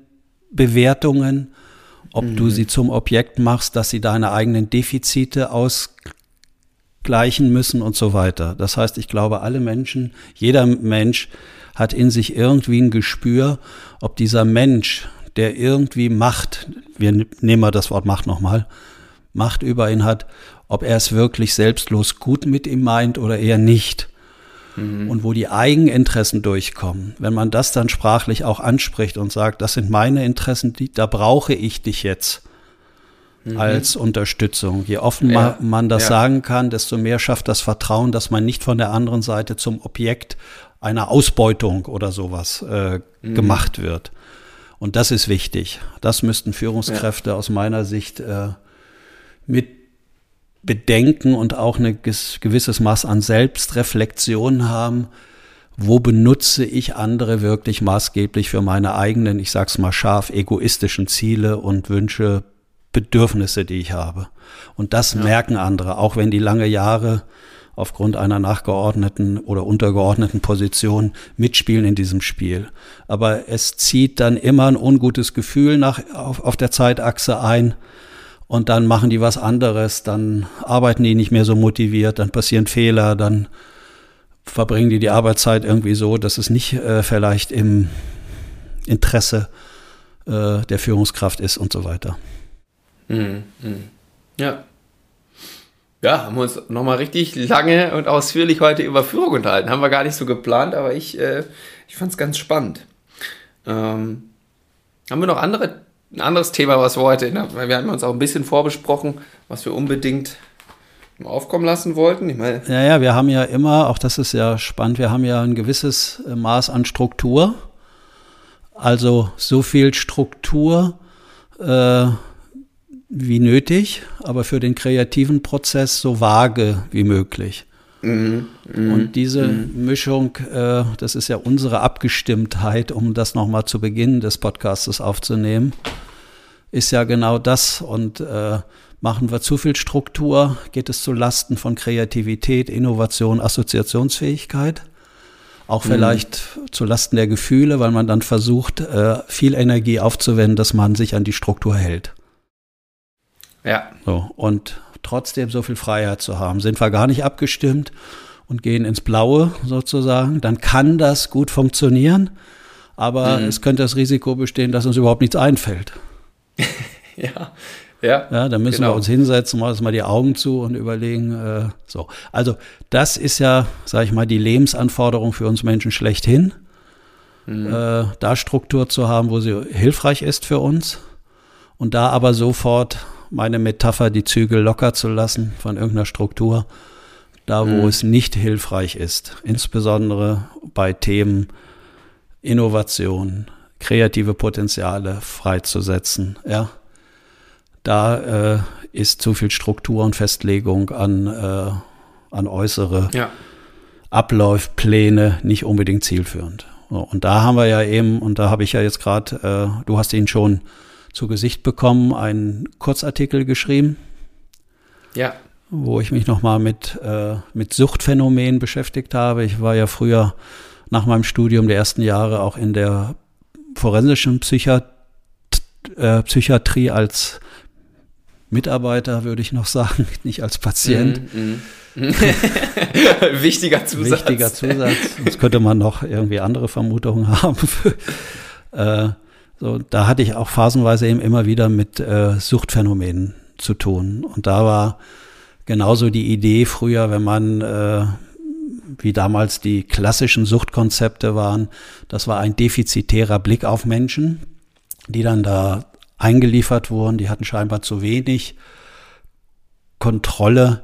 Bewertungen, ob mhm. du sie zum Objekt machst, dass sie deine eigenen Defizite ausgleichen müssen und so weiter. Das heißt, ich glaube, alle Menschen, jeder Mensch hat in sich irgendwie ein Gespür, ob dieser Mensch, der irgendwie Macht, wir nehmen mal das Wort Macht nochmal, Macht über ihn hat, ob er es wirklich selbstlos gut mit ihm meint oder eher nicht. Mhm. Und wo die Eigeninteressen durchkommen, wenn man das dann sprachlich auch anspricht und sagt, das sind meine Interessen, die, da brauche ich dich jetzt mhm. als Unterstützung. Je offener ja. man das ja. sagen kann, desto mehr schafft das Vertrauen, dass man nicht von der anderen Seite zum Objekt einer Ausbeutung oder sowas äh, mhm. gemacht wird. Und das ist wichtig. Das müssten Führungskräfte ja. aus meiner Sicht äh, mit bedenken und auch ein gewisses Maß an Selbstreflexion haben. Wo benutze ich andere wirklich maßgeblich für meine eigenen, ich sag's mal scharf, egoistischen Ziele und Wünsche, Bedürfnisse, die ich habe? Und das ja. merken andere, auch wenn die lange Jahre aufgrund einer nachgeordneten oder untergeordneten Position mitspielen in diesem Spiel. Aber es zieht dann immer ein ungutes Gefühl nach, auf, auf der Zeitachse ein und dann machen die was anderes, dann arbeiten die nicht mehr so motiviert, dann passieren Fehler, dann verbringen die die Arbeitszeit irgendwie so, dass es nicht äh, vielleicht im Interesse äh, der Führungskraft ist und so weiter. Mhm, mh. Ja. Ja, haben wir uns nochmal richtig lange und ausführlich heute über Führung unterhalten. Haben wir gar nicht so geplant, aber ich, äh, ich fand es ganz spannend. Ähm, haben wir noch andere ein anderes Thema, was wir heute, weil wir hatten uns auch ein bisschen vorbesprochen, was wir unbedingt aufkommen lassen wollten. Ich meine, ja, ja, wir haben ja immer, auch das ist ja spannend, wir haben ja ein gewisses äh, Maß an Struktur. Also so viel Struktur äh, wie nötig, aber für den kreativen Prozess so vage wie möglich. Mhm, mh, und diese mh. Mischung, äh, das ist ja unsere Abgestimmtheit, um das nochmal zu Beginn des Podcastes aufzunehmen ist ja genau das. Und äh, machen wir zu viel Struktur, geht es zu Lasten von Kreativität, Innovation, Assoziationsfähigkeit. Auch mhm. vielleicht mhm. zu Lasten der Gefühle, weil man dann versucht, äh, viel Energie aufzuwenden, dass man sich an die Struktur hält. Ja. So, und trotzdem so viel Freiheit zu haben. Sind wir gar nicht abgestimmt und gehen ins Blaue sozusagen, dann kann das gut funktionieren, aber mhm. es könnte das Risiko bestehen, dass uns überhaupt nichts einfällt. <laughs> ja. Ja, ja, dann müssen genau. wir uns hinsetzen, uns mal die Augen zu und überlegen. Äh, so, also das ist ja, sage ich mal, die Lebensanforderung für uns Menschen schlechthin, mhm. äh, da Struktur zu haben, wo sie hilfreich ist für uns und da aber sofort meine Metapher, die Zügel locker zu lassen von irgendeiner Struktur, da wo mhm. es nicht hilfreich ist, insbesondere bei Themen Innovation, kreative Potenziale freizusetzen. Ja, da äh, ist zu viel Struktur und Festlegung an, äh, an äußere ja. Ablaufpläne nicht unbedingt zielführend. Und da haben wir ja eben, und da habe ich ja jetzt gerade, äh, du hast ihn schon zu Gesicht bekommen, einen Kurzartikel geschrieben. Ja. Wo ich mich nochmal mit, äh, mit Suchtphänomenen beschäftigt habe. Ich war ja früher nach meinem Studium der ersten Jahre auch in der forensischen Psychiat äh, Psychiatrie als Mitarbeiter, würde ich noch <laughs> sagen, nicht als Patient. Mm, mm. <laughs> Wichtiger Zusatz. Wichtiger Zusatz. Sonst könnte man noch irgendwie andere Vermutungen <laughs> haben. äh, so, da hatte ich auch phasenweise eben immer wieder mit äh, Suchtphänomenen zu tun. Und da war genauso die Idee früher, wenn man äh, wie damals die klassischen Suchtkonzepte waren. Das war ein defizitärer Blick auf Menschen, die dann da eingeliefert wurden. Die hatten scheinbar zu wenig Kontrolle,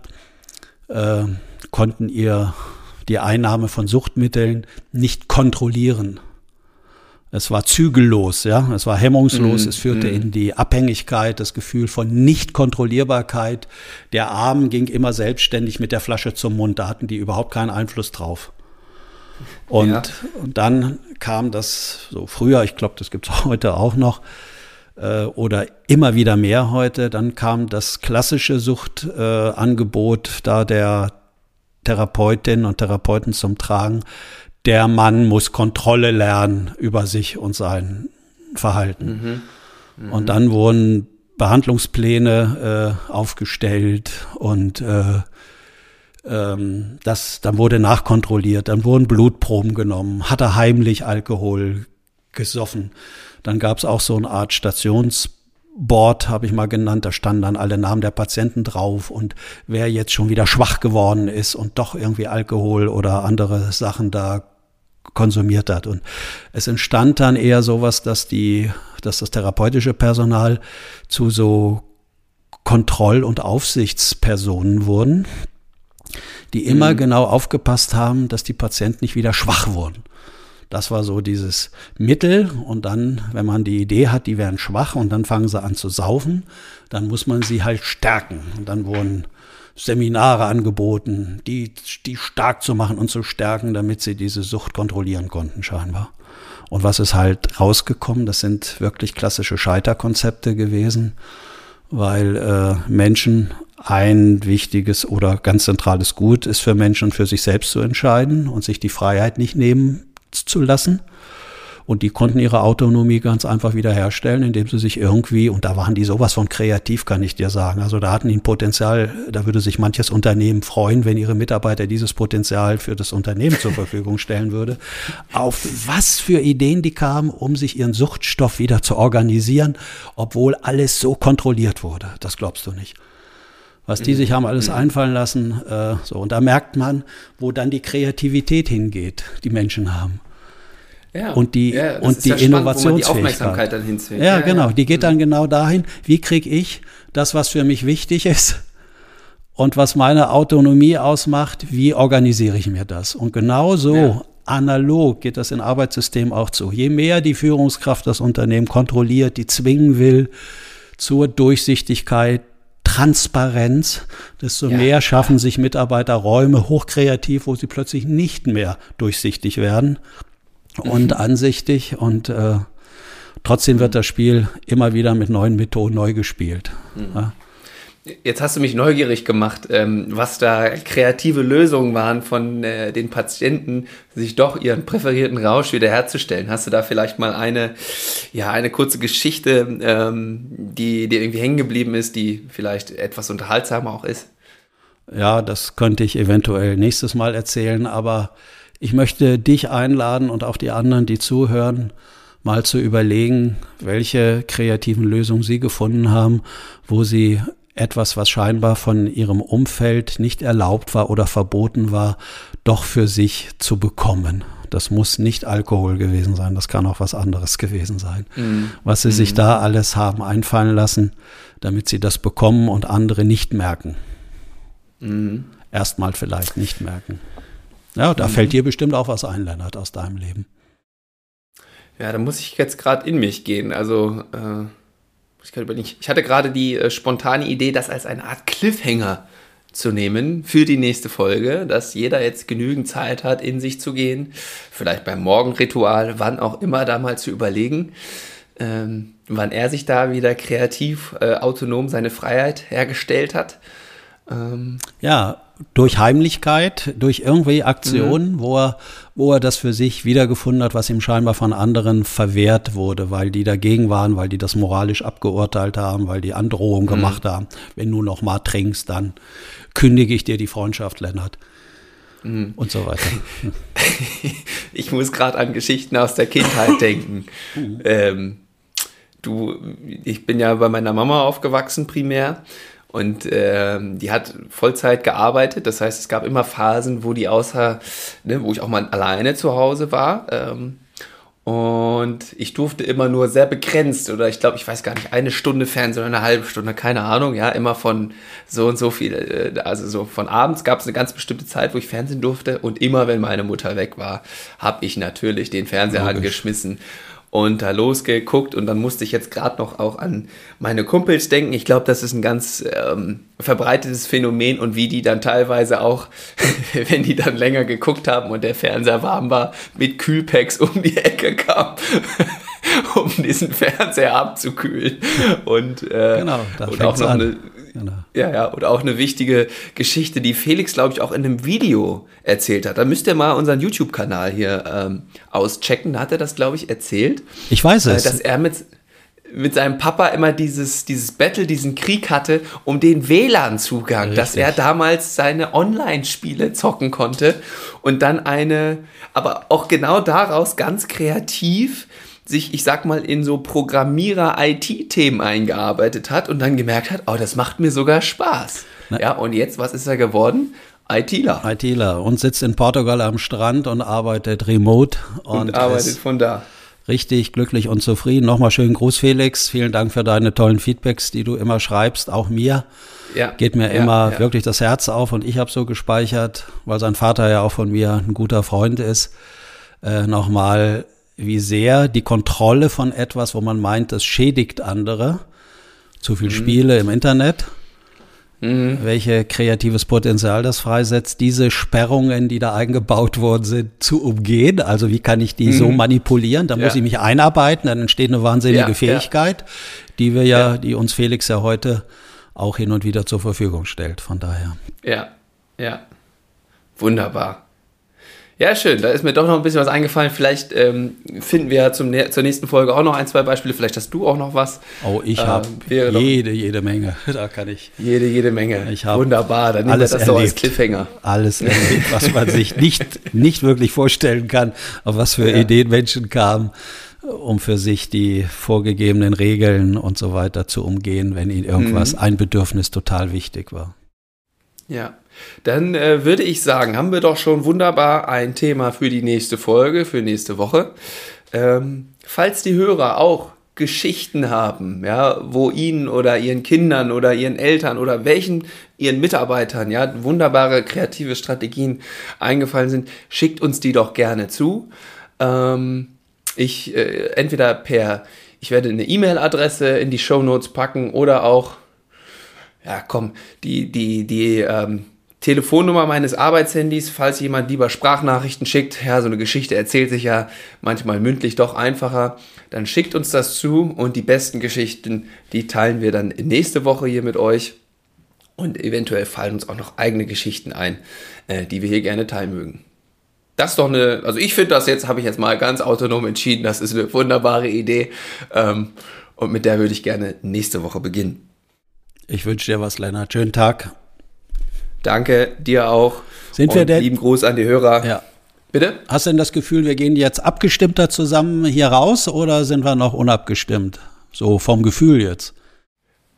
äh, konnten ihr die Einnahme von Suchtmitteln nicht kontrollieren. Es war zügellos, ja, es war hemmungslos, mm, es führte mm. in die Abhängigkeit, das Gefühl von Nichtkontrollierbarkeit. Der Arm ging immer selbstständig mit der Flasche zum Mund, da hatten die überhaupt keinen Einfluss drauf. Und, ja. und dann kam das so früher, ich glaube, das gibt es <laughs> heute auch noch, äh, oder immer wieder mehr heute, dann kam das klassische Suchtangebot äh, da der Therapeutinnen und Therapeuten zum Tragen. Der Mann muss Kontrolle lernen über sich und sein Verhalten. Mhm. Mhm. Und dann wurden Behandlungspläne äh, aufgestellt und äh, ähm, das, dann wurde nachkontrolliert, dann wurden Blutproben genommen, hat er heimlich Alkohol gesoffen. Dann gab es auch so eine Art Stationsboard, habe ich mal genannt, da standen dann alle Namen der Patienten drauf und wer jetzt schon wieder schwach geworden ist und doch irgendwie Alkohol oder andere Sachen da konsumiert hat. Und es entstand dann eher sowas, dass die, dass das therapeutische Personal zu so Kontroll- und Aufsichtspersonen wurden, die immer mhm. genau aufgepasst haben, dass die Patienten nicht wieder schwach wurden. Das war so dieses Mittel. Und dann, wenn man die Idee hat, die wären schwach und dann fangen sie an zu saufen, dann muss man sie halt stärken. Und dann wurden Seminare angeboten, die, die stark zu machen und zu stärken, damit sie diese Sucht kontrollieren konnten, scheinbar. Und was ist halt rausgekommen? Das sind wirklich klassische Scheiterkonzepte gewesen, weil äh, Menschen ein wichtiges oder ganz zentrales Gut ist für Menschen für sich selbst zu entscheiden und sich die Freiheit nicht nehmen zu lassen. Und die konnten ihre Autonomie ganz einfach wiederherstellen, indem sie sich irgendwie, und da waren die sowas von kreativ, kann ich dir sagen. Also da hatten die ein Potenzial, da würde sich manches Unternehmen freuen, wenn ihre Mitarbeiter dieses Potenzial für das Unternehmen zur Verfügung stellen würde. Auf was für Ideen die kamen, um sich ihren Suchtstoff wieder zu organisieren, obwohl alles so kontrolliert wurde. Das glaubst du nicht was die sich haben alles einfallen lassen. Äh, so. Und da merkt man, wo dann die Kreativität hingeht, die Menschen haben. Ja, und die, ja, und die ja Innovationsfähigkeit. die dann. Ja, ja, genau. Die geht dann mhm. genau dahin, wie kriege ich das, was für mich wichtig ist <laughs> und was meine Autonomie ausmacht, wie organisiere ich mir das? Und genau so analog geht das in Arbeitssystemen auch zu. Je mehr die Führungskraft das Unternehmen kontrolliert, die zwingen will zur Durchsichtigkeit, Transparenz, desto ja. mehr schaffen sich Mitarbeiter Räume hochkreativ, wo sie plötzlich nicht mehr durchsichtig werden und mhm. ansichtig und äh, trotzdem wird das Spiel immer wieder mit neuen Methoden neu gespielt. Mhm. Ja. Jetzt hast du mich neugierig gemacht, ähm, was da kreative Lösungen waren von äh, den Patienten, sich doch ihren präferierten Rausch wiederherzustellen. Hast du da vielleicht mal eine, ja, eine kurze Geschichte, ähm, die dir irgendwie hängen geblieben ist, die vielleicht etwas unterhaltsamer auch ist? Ja, das könnte ich eventuell nächstes Mal erzählen, aber ich möchte dich einladen und auch die anderen, die zuhören, mal zu überlegen, welche kreativen Lösungen sie gefunden haben, wo sie etwas, was scheinbar von ihrem Umfeld nicht erlaubt war oder verboten war, doch für sich zu bekommen. Das muss nicht Alkohol gewesen sein, das kann auch was anderes gewesen sein. Mhm. Was sie mhm. sich da alles haben einfallen lassen, damit sie das bekommen und andere nicht merken. Mhm. Erstmal vielleicht nicht merken. Ja, da mhm. fällt dir bestimmt auch was ein, Lennart, aus deinem Leben. Ja, da muss ich jetzt gerade in mich gehen. Also äh ich, ich hatte gerade die äh, spontane Idee, das als eine Art Cliffhanger zu nehmen für die nächste Folge, dass jeder jetzt genügend Zeit hat, in sich zu gehen, vielleicht beim Morgenritual, wann auch immer da mal zu überlegen, ähm, wann er sich da wieder kreativ, äh, autonom seine Freiheit hergestellt hat. Ähm, ja, durch Heimlichkeit, durch irgendwie Aktionen, mhm. wo er, wo er das für sich wiedergefunden hat, was ihm scheinbar von anderen verwehrt wurde, weil die dagegen waren, weil die das moralisch abgeurteilt haben, weil die Androhung mhm. gemacht haben. Wenn du noch mal trinkst, dann kündige ich dir die Freundschaft, Lennart. Mhm. Und so weiter. <laughs> ich muss gerade an Geschichten aus der Kindheit denken. Mhm. <laughs> Ähm, du, ich bin ja bei meiner Mama aufgewachsen primär und äh, die hat Vollzeit gearbeitet. Das heißt, es gab immer Phasen, wo die außer, ne, wo ich auch mal alleine zu Hause war. Ähm, Und ich durfte immer nur sehr begrenzt oder ich glaube, ich weiß gar nicht, eine Stunde Fernsehen oder eine halbe Stunde, keine Ahnung, ja, immer von so und so viel, äh, also so von abends gab es eine ganz bestimmte Zeit, wo ich Fernsehen durfte und immer, wenn meine Mutter weg war, habe ich natürlich den Fernseher Logisch. angeschmissen und da losgeguckt und dann musste ich jetzt gerade noch auch an meine Kumpels denken. Ich glaube, das ist ein ganz ähm, verbreitetes Phänomen und wie die dann teilweise auch, <laughs> wenn die dann länger geguckt haben und der Fernseher warm war, mit Kühlpacks um die Ecke kam. <laughs> um diesen Fernseher abzukühlen. Und, äh, genau, und auch noch an. eine Genau. Ja, ja, und auch eine wichtige Geschichte, die Felix, glaube ich, auch in einem Video erzählt hat. Da müsst ihr mal unseren YouTube-Kanal hier ähm, auschecken. Da hat er das, glaube ich, erzählt. Ich weiß es. Äh, dass er mit, mit seinem Papa immer dieses, dieses Battle, diesen Krieg hatte um den WLAN-Zugang, dass er damals seine Online-Spiele zocken konnte und dann eine, aber auch genau daraus ganz kreativ sich, ich sag mal, in so Programmierer-IT-Themen eingearbeitet hat und dann gemerkt hat, oh, das macht mir sogar Spaß. Na. Ja, und jetzt, was ist er geworden? ITler. ITler und sitzt in Portugal am Strand und arbeitet remote. Und, und arbeitet von da. Richtig glücklich und zufrieden. Nochmal schönen Gruß, Felix. Vielen Dank für deine tollen Feedbacks, die du immer schreibst, auch mir. Ja, Geht mir ja, immer ja. wirklich das Herz auf und ich habe so gespeichert, weil sein Vater ja auch von mir ein guter Freund ist. Äh, Nochmal wie sehr die Kontrolle von etwas, wo man meint, das schädigt andere, zu viel mhm. Spiele im Internet, mhm. welche kreatives Potenzial das freisetzt, diese Sperrungen, die da eingebaut worden sind, zu umgehen. Also wie kann ich die mhm. so manipulieren? Da ja. muss ich mich einarbeiten, dann entsteht eine wahnsinnige ja, Fähigkeit, ja. die wir ja, die uns Felix ja heute auch hin und wieder zur Verfügung stellt. Von daher. Ja, ja. Wunderbar. Ja, schön. Da ist mir doch noch ein bisschen was eingefallen. Vielleicht ähm, finden wir ja zum, zur nächsten Folge auch noch ein, zwei Beispiele. Vielleicht hast du auch noch was. Oh, ich ähm, habe jede, jede Menge. <laughs> Da kann ich. Jede, jede Menge. Ich Wunderbar. Dann alles das erlebt. so als Cliffhanger. Alles erlebt, was man sich <laughs> nicht, nicht wirklich vorstellen kann, auf was für ja. Ideen Menschen kamen um für sich die vorgegebenen Regeln und so weiter zu umgehen, wenn ihnen irgendwas, mhm. ein Bedürfnis total wichtig war. Ja, dann äh, würde ich sagen, haben wir doch schon wunderbar ein Thema für die nächste Folge, für nächste Woche. Ähm, falls die Hörer auch Geschichten haben, ja, wo ihnen oder ihren Kindern oder ihren Eltern oder welchen ihren Mitarbeitern, ja, wunderbare kreative Strategien eingefallen sind, schickt uns die doch gerne zu. Ähm, ich äh, entweder per, ich werde eine E-Mail-Adresse in die Show Notes packen oder auch, ja, komm, die die die ähm, Telefonnummer meines Arbeitshandys, falls jemand lieber Sprachnachrichten schickt. Ja, so eine Geschichte erzählt sich ja manchmal mündlich doch einfacher. Dann schickt uns das zu und die besten Geschichten, die teilen wir dann nächste Woche hier mit euch. Und eventuell fallen uns auch noch eigene Geschichten ein, äh, die wir hier gerne teilen mögen. Das ist doch eine, also ich finde das jetzt, habe ich jetzt mal ganz autonom entschieden, das ist eine wunderbare Idee. Ähm, und mit der würde ich gerne nächste Woche beginnen. Ich wünsche dir was, Lennart. Schönen Tag. Danke dir auch. Sind wir denn? Lieben Gruß an die Hörer. Ja. Bitte? Hast du denn das Gefühl, wir gehen jetzt abgestimmter zusammen hier raus oder sind wir noch unabgestimmt? So vom Gefühl jetzt.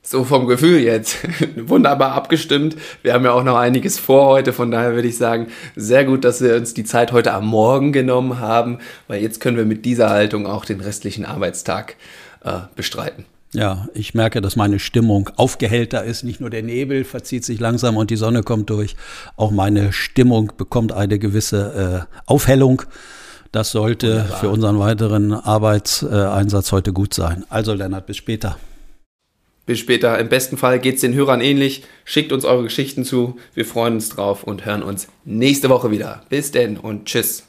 So vom Gefühl jetzt. <laughs> Wunderbar abgestimmt. Wir haben ja auch noch einiges vor heute. Von daher würde ich sagen, sehr gut, dass wir uns die Zeit heute am Morgen genommen haben, weil jetzt können wir mit dieser Haltung auch den restlichen Arbeitstag äh, bestreiten. Ja, ich merke, dass meine Stimmung aufgehellter ist. Nicht nur der Nebel verzieht sich langsam und die Sonne kommt durch. Auch meine Stimmung bekommt eine gewisse äh, Aufhellung. Das sollte Wunderbar. für unseren weiteren Arbeitseinsatz heute gut sein. Also Lennart, bis später. Bis später. Im besten Fall geht es den Hörern ähnlich. Schickt uns eure Geschichten zu. Wir freuen uns drauf und hören uns nächste Woche wieder. Bis denn und tschüss.